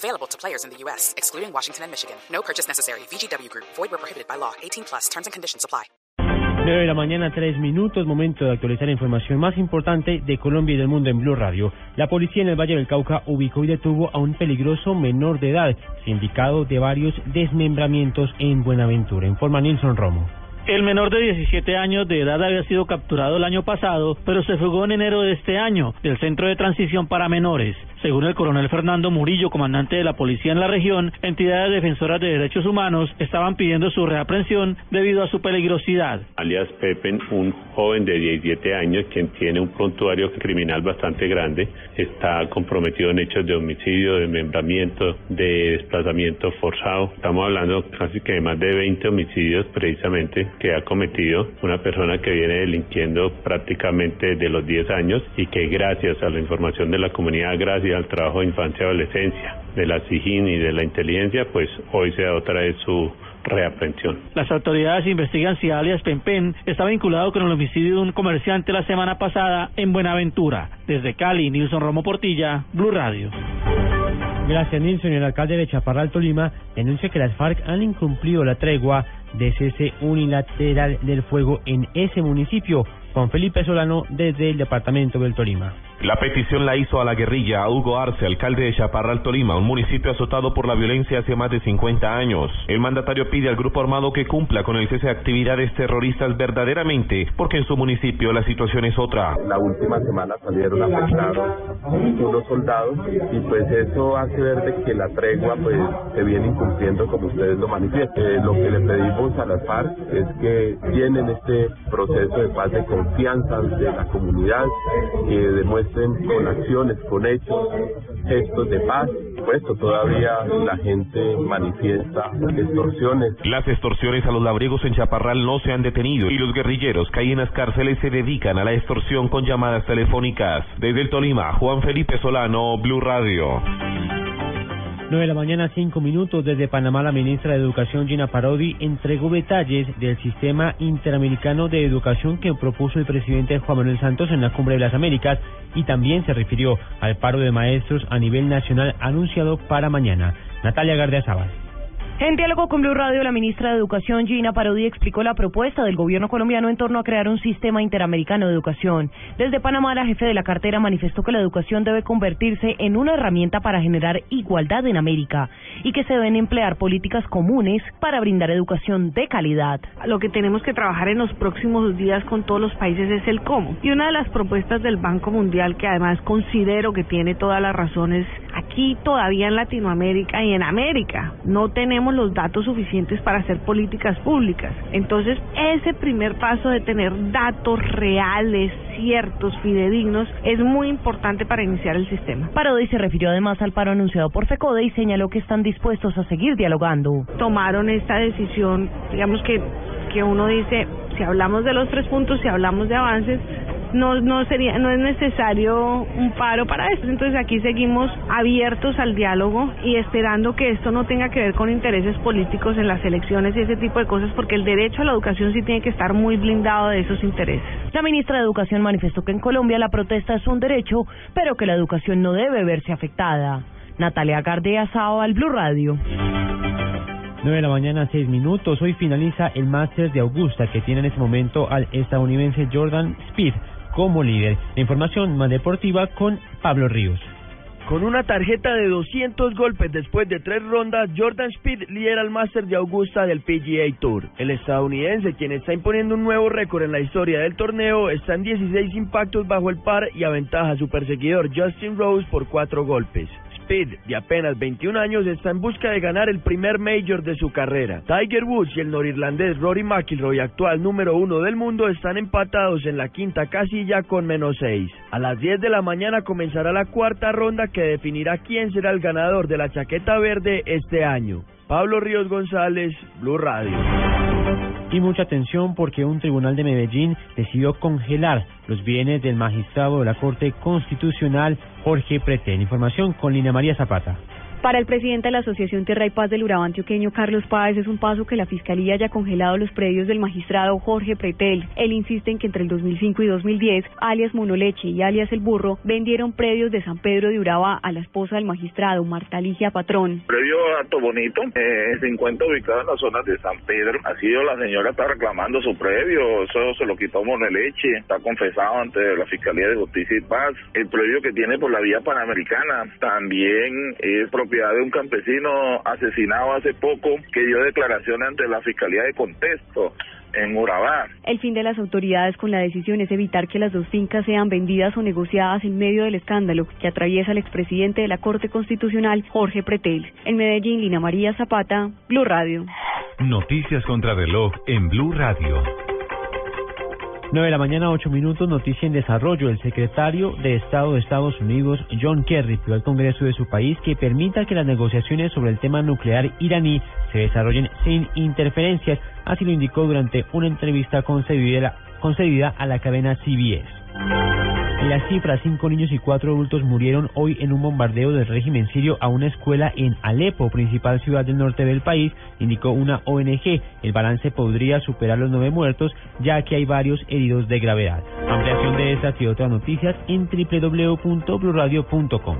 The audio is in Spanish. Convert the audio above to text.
Available to players in the U.S., excluding Washington and Michigan. No purchase necessary. VGW Group. Void where prohibited by law. 18 plus. Terms and conditions apply. 9 de la mañana, 3 minutos, momento de actualizar la información más importante de Colombia y del mundo en Blue Radio. La policía en el Valle del Cauca ubicó y detuvo a un peligroso menor de edad, sindicado de varios desmembramientos en Buenaventura. Informa Nilson Romo. El menor de 17 años de edad había sido capturado el año pasado, pero se fugó en enero de este año del Centro de Transición para Menores. Según el coronel Fernando Murillo, comandante de la policía en la región, entidades defensoras de derechos humanos estaban pidiendo su reaprensión debido a su peligrosidad. Alias Pepe, un joven de 17 años quien tiene un prontuario criminal bastante grande, está comprometido en hechos de homicidio, de membramiento, de desplazamiento forzado. Estamos hablando casi que de más de 20 homicidios precisamente que ha cometido una persona que viene delinquiendo prácticamente de los 10 años y que gracias a la información de la comunidad, gracias al trabajo de infancia y adolescencia, de la SIGIN y de la inteligencia, pues hoy se da otra vez su reaprensión. Las autoridades investigan si alias Pempen está vinculado con el homicidio de un comerciante la semana pasada en Buenaventura. Desde Cali, Nilson Romo Portilla, Blue Radio. Gracias, Nilson. El alcalde de Chaparral, Tolima, denuncia que las FARC han incumplido la tregua de cese unilateral del fuego en ese municipio. Juan Felipe Solano, desde el departamento del Tolima. La petición la hizo a la guerrilla Hugo Arce, alcalde de Chaparral, Tolima, un municipio azotado por la violencia hace más de 50 años. El mandatario pide al grupo armado que cumpla con el cese de actividades terroristas verdaderamente, porque en su municipio la situación es otra. La última semana salieron afectados unos soldados y pues eso hace ver de que la tregua pues se viene incumpliendo como ustedes lo manifiestan. Eh, lo que le pedimos a las FARC es que tienen este proceso de paz de confianza de la comunidad, que con acciones, con hechos, gestos de paz. Puesto todavía la gente manifiesta extorsiones. Las extorsiones a los labriegos en Chaparral no se han detenido y los guerrilleros que hay en las cárceles se dedican a la extorsión con llamadas telefónicas. Desde el Tolima, Juan Felipe Solano, Blue Radio. 9 de la mañana, 5 minutos. Desde Panamá, la ministra de Educación, Gina Parodi, entregó detalles del sistema interamericano de educación que propuso el presidente Juan Manuel Santos en la Cumbre de las Américas y también se refirió al paro de maestros a nivel nacional anunciado para mañana. Natalia Gardia Sabas. En diálogo con Blue Radio, la ministra de Educación, Gina Parodi, explicó la propuesta del gobierno colombiano en torno a crear un sistema interamericano de educación. Desde Panamá, la jefe de la cartera manifestó que la educación debe convertirse en una herramienta para generar igualdad en América y que se deben emplear políticas comunes para brindar educación de calidad. Lo que tenemos que trabajar en los próximos días con todos los países es el cómo. Y una de las propuestas del Banco Mundial, que además considero que tiene todas las razones, aquí todavía en Latinoamérica y en América no tenemos los datos suficientes para hacer políticas públicas. Entonces, ese primer paso de tener datos reales, ciertos, fidedignos, es muy importante para iniciar el sistema. Parodi se refirió además al paro anunciado por FECODE y señaló que están dispuestos a seguir dialogando. Tomaron esta decisión, digamos que, que uno dice, si hablamos de los tres puntos, si hablamos de avances, no no sería no es necesario un paro para esto. Entonces aquí seguimos abiertos al diálogo y esperando que esto no tenga que ver con intereses políticos en las elecciones y ese tipo de cosas, porque el derecho a la educación sí tiene que estar muy blindado de esos intereses. La ministra de Educación manifestó que en Colombia la protesta es un derecho, pero que la educación no debe verse afectada. Natalia Gardea Sao al Blue Radio. 9 de la mañana, 6 minutos. Hoy finaliza el Masters de Augusta que tiene en este momento al estadounidense Jordan Speed como líder. Información más deportiva con Pablo Ríos. Con una tarjeta de 200 golpes después de tres rondas, Jordan Speed lidera el Master de Augusta del PGA Tour. El estadounidense, quien está imponiendo un nuevo récord en la historia del torneo, está en 16 impactos bajo el par y aventaja a su perseguidor Justin Rose por cuatro golpes. Speed, de apenas 21 años, está en busca de ganar el primer Major de su carrera. Tiger Woods y el norirlandés Rory McIlroy, actual número uno del mundo, están empatados en la quinta casilla con menos 6. A las 10 de la mañana comenzará la cuarta ronda que definirá quién será el ganador de la chaqueta verde este año. Pablo Ríos González, Blue Radio. Y mucha atención porque un tribunal de Medellín decidió congelar los bienes del magistrado de la Corte Constitucional Jorge Pretel. Información con Lina María Zapata. Para el presidente de la Asociación Tierra y Paz del Urabá antioqueño, Carlos Páez, es un paso que la Fiscalía haya congelado los predios del magistrado Jorge Pretel. Él insiste en que entre el 2005 y 2010, alias Monoleche y alias El Burro vendieron predios de San Pedro de Urabá a la esposa del magistrado, Marta Ligia Patrón. Previo Alto Bonito, eh, se ubicado en la zona de San Pedro. Ha sido la señora está reclamando su previo, eso se lo quitó Monoleche, está confesado ante la Fiscalía de Justicia y Paz. El previo que tiene por la vía panamericana también es de un campesino asesinado hace poco que dio declaración ante la Fiscalía de Contexto en Urabá. El fin de las autoridades con la decisión es evitar que las dos fincas sean vendidas o negociadas en medio del escándalo que atraviesa el expresidente de la Corte Constitucional, Jorge Pretel. En Medellín, Lina María Zapata, Blue Radio. Noticias contra reloj en Blue Radio. 9 de la mañana, 8 minutos, noticia en desarrollo. El secretario de Estado de Estados Unidos, John Kerry, pidió al Congreso de su país que permita que las negociaciones sobre el tema nuclear iraní se desarrollen sin interferencias. Así lo indicó durante una entrevista concedida, concedida a la cadena CBS. La cifra, cinco niños y cuatro adultos murieron hoy en un bombardeo del régimen sirio a una escuela en Alepo, principal ciudad del norte del país, indicó una ONG. El balance podría superar los nueve muertos, ya que hay varios heridos de gravedad. Ampliación de estas y otras noticias en www.bluradio.com.